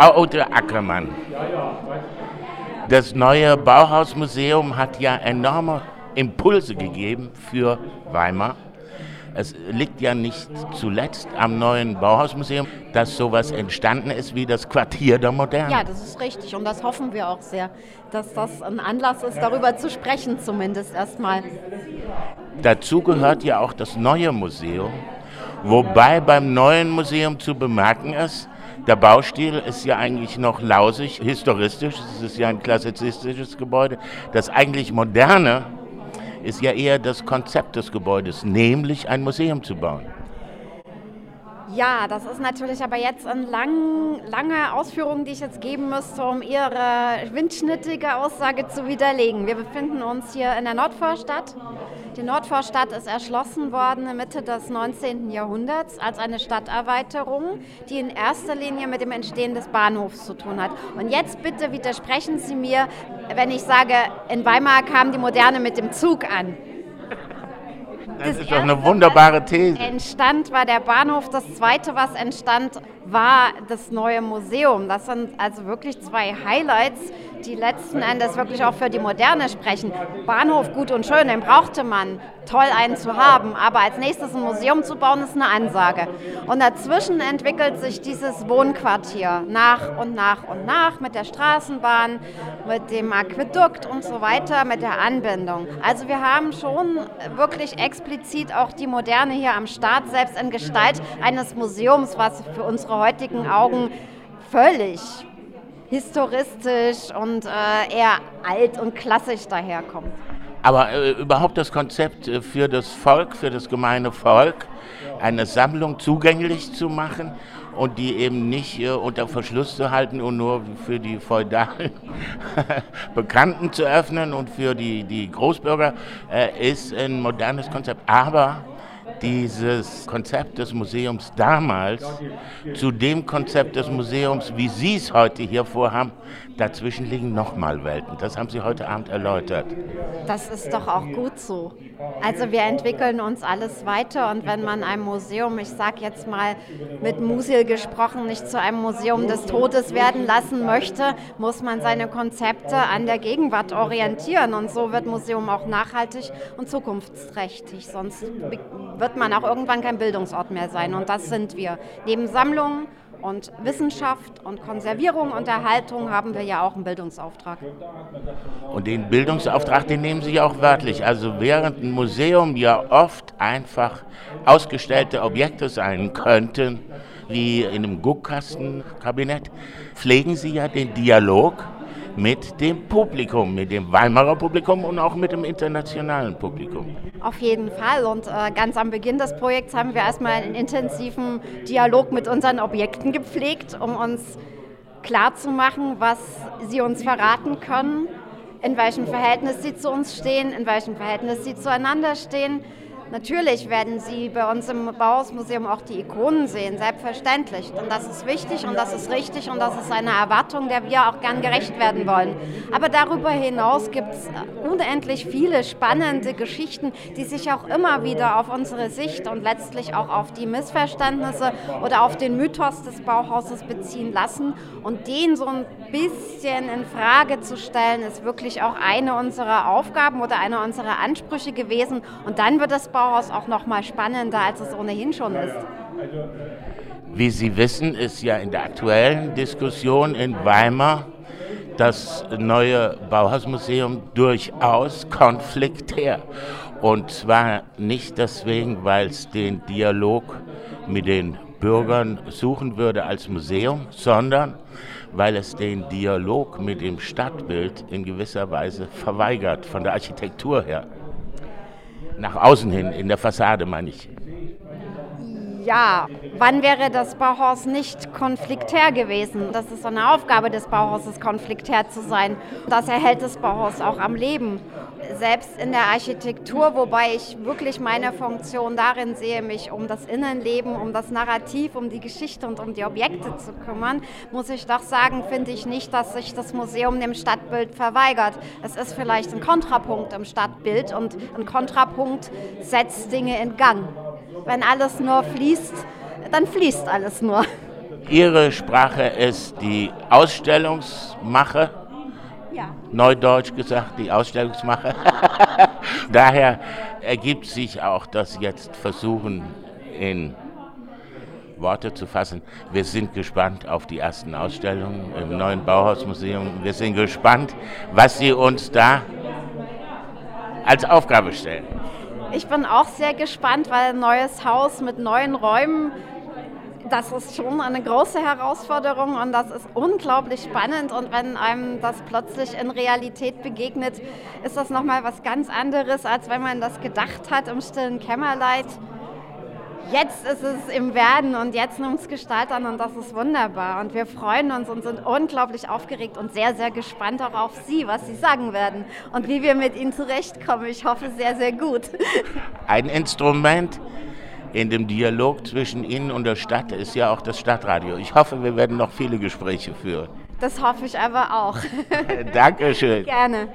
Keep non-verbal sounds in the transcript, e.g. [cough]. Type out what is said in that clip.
Frau Ute Ackermann, das neue Bauhausmuseum hat ja enorme Impulse gegeben für Weimar. Es liegt ja nicht zuletzt am neuen Bauhausmuseum, dass sowas entstanden ist wie das Quartier der Moderne. Ja, das ist richtig und das hoffen wir auch sehr, dass das ein Anlass ist, darüber zu sprechen zumindest erstmal. Dazu gehört ja auch das neue Museum, wobei beim neuen Museum zu bemerken ist, der Baustil ist ja eigentlich noch lausig, historistisch, es ist ja ein klassizistisches Gebäude. Das eigentlich moderne ist ja eher das Konzept des Gebäudes, nämlich ein Museum zu bauen. Ja, das ist natürlich aber jetzt eine lang, lange Ausführung, die ich jetzt geben müsste, um Ihre windschnittige Aussage zu widerlegen. Wir befinden uns hier in der Nordvorstadt. Die Nordvorstadt ist erschlossen worden Mitte des 19. Jahrhunderts als eine Stadterweiterung, die in erster Linie mit dem Entstehen des Bahnhofs zu tun hat. Und jetzt bitte widersprechen Sie mir, wenn ich sage, in Weimar kam die Moderne mit dem Zug an. Das, das ist doch eine wunderbare These. Entstand war der Bahnhof. Das zweite, was entstand, war das neue Museum. Das sind also wirklich zwei Highlights, die letzten Endes wirklich auch für die Moderne sprechen. Bahnhof gut und schön, den brauchte man. Toll, einen zu haben. Aber als nächstes ein Museum zu bauen, ist eine Ansage. Und dazwischen entwickelt sich dieses Wohnquartier nach und nach und nach mit der Straßenbahn, mit dem Aquädukt und so weiter, mit der Anbindung. Also wir haben schon wirklich explizit auch die Moderne hier am Start, selbst in Gestalt eines Museums, was für unsere heutigen Augen völlig historistisch und äh, eher alt und klassisch daherkommt. Aber äh, überhaupt das Konzept äh, für das Volk, für das gemeine Volk, eine Sammlung zugänglich zu machen und die eben nicht äh, unter Verschluss zu halten und nur für die feudalen [laughs] Bekannten zu öffnen und für die, die Großbürger, äh, ist ein modernes Konzept. Aber dieses Konzept des Museums damals zu dem Konzept des Museums, wie Sie es heute hier vorhaben, dazwischen liegen nochmal Welten. Das haben Sie heute Abend erläutert. Das ist doch auch gut so. Also wir entwickeln uns alles weiter und wenn man ein Museum, ich sage jetzt mal mit Musil gesprochen, nicht zu einem Museum des Todes werden lassen möchte, muss man seine Konzepte an der Gegenwart orientieren und so wird Museum auch nachhaltig und zukunftsträchtig. Sonst wird man auch irgendwann kein Bildungsort mehr sein und das sind wir. Neben Sammlungen und Wissenschaft und Konservierung und Erhaltung haben wir ja auch einen Bildungsauftrag. Und den Bildungsauftrag, den nehmen Sie auch wörtlich. Also während ein Museum ja oft einfach ausgestellte Objekte sein könnten, wie in einem Guckkastenkabinett, pflegen Sie ja den Dialog mit dem Publikum, mit dem Weimarer Publikum und auch mit dem internationalen Publikum. Auf jeden Fall. Und äh, ganz am Beginn des Projekts haben wir erstmal einen intensiven Dialog mit unseren Objekten gepflegt, um uns klarzumachen, was sie uns verraten können, in welchem Verhältnis sie zu uns stehen, in welchem Verhältnis sie zueinander stehen Natürlich werden Sie bei uns im Bauhausmuseum auch die Ikonen sehen, selbstverständlich. Und das ist wichtig und das ist richtig und das ist eine Erwartung, der wir auch gern gerecht werden wollen. Aber darüber hinaus gibt es unendlich viele spannende Geschichten, die sich auch immer wieder auf unsere Sicht und letztlich auch auf die Missverständnisse oder auf den Mythos des Bauhauses beziehen lassen. Und den so ein bisschen in Frage zu stellen, ist wirklich auch eine unserer Aufgaben oder einer unserer Ansprüche gewesen. Und dann wird das Bauhaus Bauhaus auch noch mal spannender, als es ohnehin schon ist. Wie Sie wissen, ist ja in der aktuellen Diskussion in Weimar das neue Bauhausmuseum durchaus konfliktär. Und zwar nicht deswegen, weil es den Dialog mit den Bürgern suchen würde als Museum, sondern weil es den Dialog mit dem Stadtbild in gewisser Weise verweigert, von der Architektur her. Nach außen hin, in der Fassade meine ich. Ja, wann wäre das Bauhaus nicht konfliktär gewesen? Das ist so eine Aufgabe des Bauhauses, konfliktär zu sein. Das erhält das Bauhaus auch am Leben selbst in der Architektur, wobei ich wirklich meine Funktion darin sehe, mich um das Innenleben, um das Narrativ, um die Geschichte und um die Objekte zu kümmern, muss ich doch sagen, finde ich nicht, dass sich das Museum dem Stadtbild verweigert. Es ist vielleicht ein Kontrapunkt im Stadtbild und ein Kontrapunkt setzt Dinge in Gang. Wenn alles nur fließt, dann fließt alles nur. Ihre Sprache ist die Ausstellungsmache. Ja. Neudeutsch gesagt, die Ausstellungsmache. [laughs] Daher ergibt sich auch das jetzt Versuchen in Worte zu fassen. Wir sind gespannt auf die ersten Ausstellungen im neuen Bauhausmuseum. Wir sind gespannt, was Sie uns da als Aufgabe stellen. Ich bin auch sehr gespannt, weil ein neues Haus mit neuen Räumen, das ist schon eine große Herausforderung und das ist unglaublich spannend. Und wenn einem das plötzlich in Realität begegnet, ist das nochmal was ganz anderes, als wenn man das gedacht hat im stillen Kämmerleit jetzt ist es im Werden und jetzt nimmt es Gestalt an und das ist wunderbar. Und wir freuen uns und sind unglaublich aufgeregt und sehr, sehr gespannt auch auf Sie, was Sie sagen werden und wie wir mit Ihnen zurechtkommen. Ich hoffe sehr, sehr gut. [laughs] Ein Instrument in dem Dialog zwischen Ihnen und der Stadt ist ja auch das Stadtradio. Ich hoffe, wir werden noch viele Gespräche führen. Das hoffe ich aber auch. Dankeschön. [laughs] Gerne.